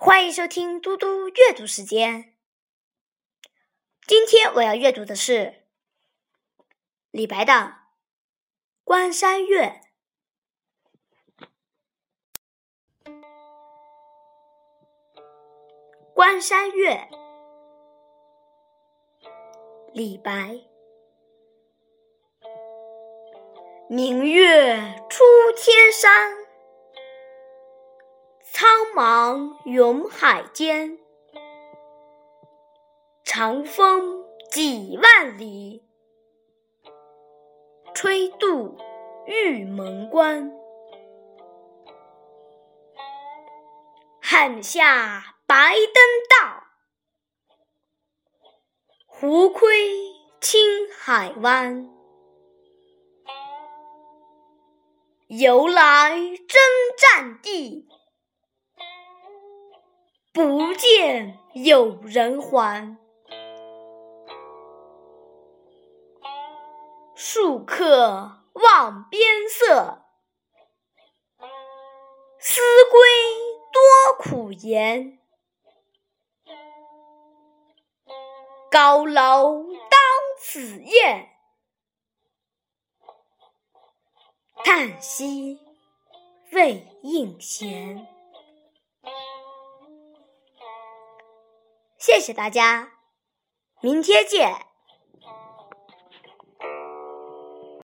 欢迎收听嘟嘟阅读时间。今天我要阅读的是李白的《关山月》。《关山月》，李白。明月出天山。苍茫云海间，长风几万里，吹度玉门关。汉下白登道，胡窥青海湾。由来征战地。不见有人还，戍客望边色，思归多苦颜。高楼当此夜，叹息未应闲。谢谢大家，明天见。